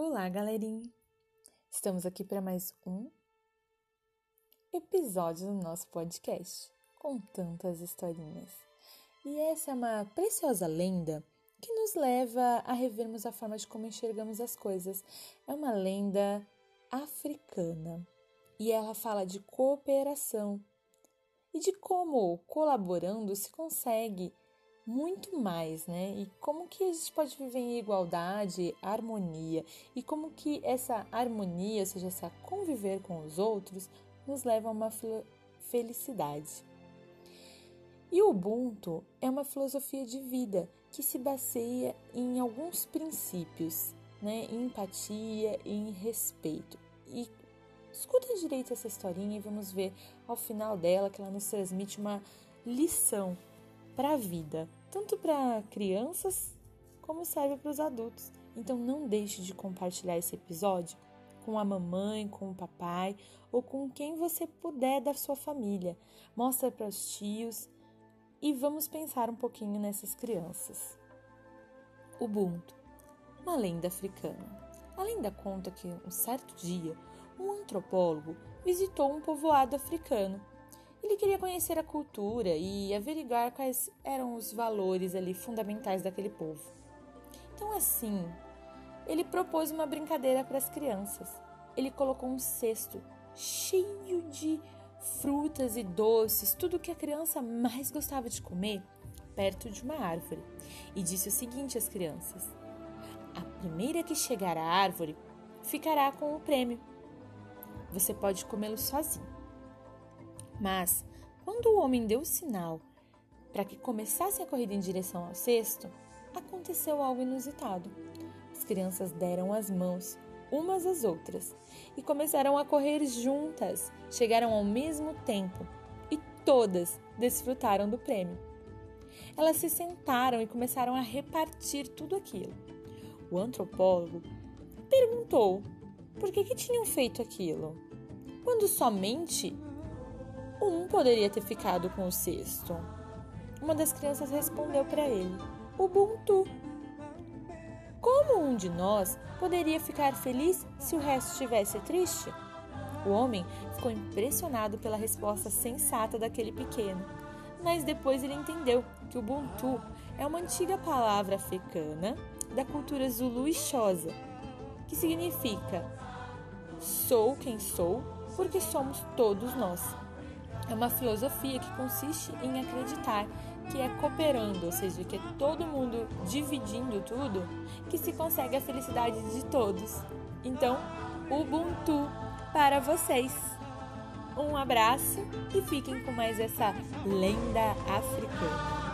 Olá, galerinha! Estamos aqui para mais um episódio do nosso podcast com tantas historinhas. E essa é uma preciosa lenda que nos leva a revermos a forma de como enxergamos as coisas. É uma lenda africana e ela fala de cooperação e de como colaborando se consegue muito mais, né? E como que a gente pode viver em igualdade, harmonia e como que essa harmonia, ou seja, essa conviver com os outros, nos leva a uma felicidade. E o Ubuntu é uma filosofia de vida que se baseia em alguns princípios, né? Em empatia e em respeito. E escuta direito essa historinha e vamos ver ao final dela que ela nos transmite uma lição para a vida tanto para crianças como serve para os adultos. Então não deixe de compartilhar esse episódio com a mamãe, com o papai ou com quem você puder da sua família. Mostra para os tios e vamos pensar um pouquinho nessas crianças. Ubuntu, uma lenda africana. A lenda conta que um certo dia um antropólogo visitou um povoado africano ele queria conhecer a cultura e averiguar quais eram os valores ali fundamentais daquele povo. Então, assim, ele propôs uma brincadeira para as crianças. Ele colocou um cesto cheio de frutas e doces, tudo que a criança mais gostava de comer, perto de uma árvore, e disse o seguinte às crianças: A primeira que chegar à árvore ficará com o prêmio. Você pode comê-lo sozinho. Mas, quando o homem deu o sinal para que começassem a corrida em direção ao cesto, aconteceu algo inusitado. As crianças deram as mãos umas às outras e começaram a correr juntas. Chegaram ao mesmo tempo e todas desfrutaram do prêmio. Elas se sentaram e começaram a repartir tudo aquilo. O antropólogo perguntou por que, que tinham feito aquilo, quando somente um poderia ter ficado com o cesto. Uma das crianças respondeu para ele: Ubuntu. Como um de nós poderia ficar feliz se o resto estivesse triste? O homem ficou impressionado pela resposta sensata daquele pequeno, mas depois ele entendeu que Ubuntu é uma antiga palavra africana da cultura zulu e que significa sou quem sou porque somos todos nós. É uma filosofia que consiste em acreditar que é cooperando, ou seja, que é todo mundo dividindo tudo, que se consegue a felicidade de todos. Então, Ubuntu para vocês. Um abraço e fiquem com mais essa lenda africana.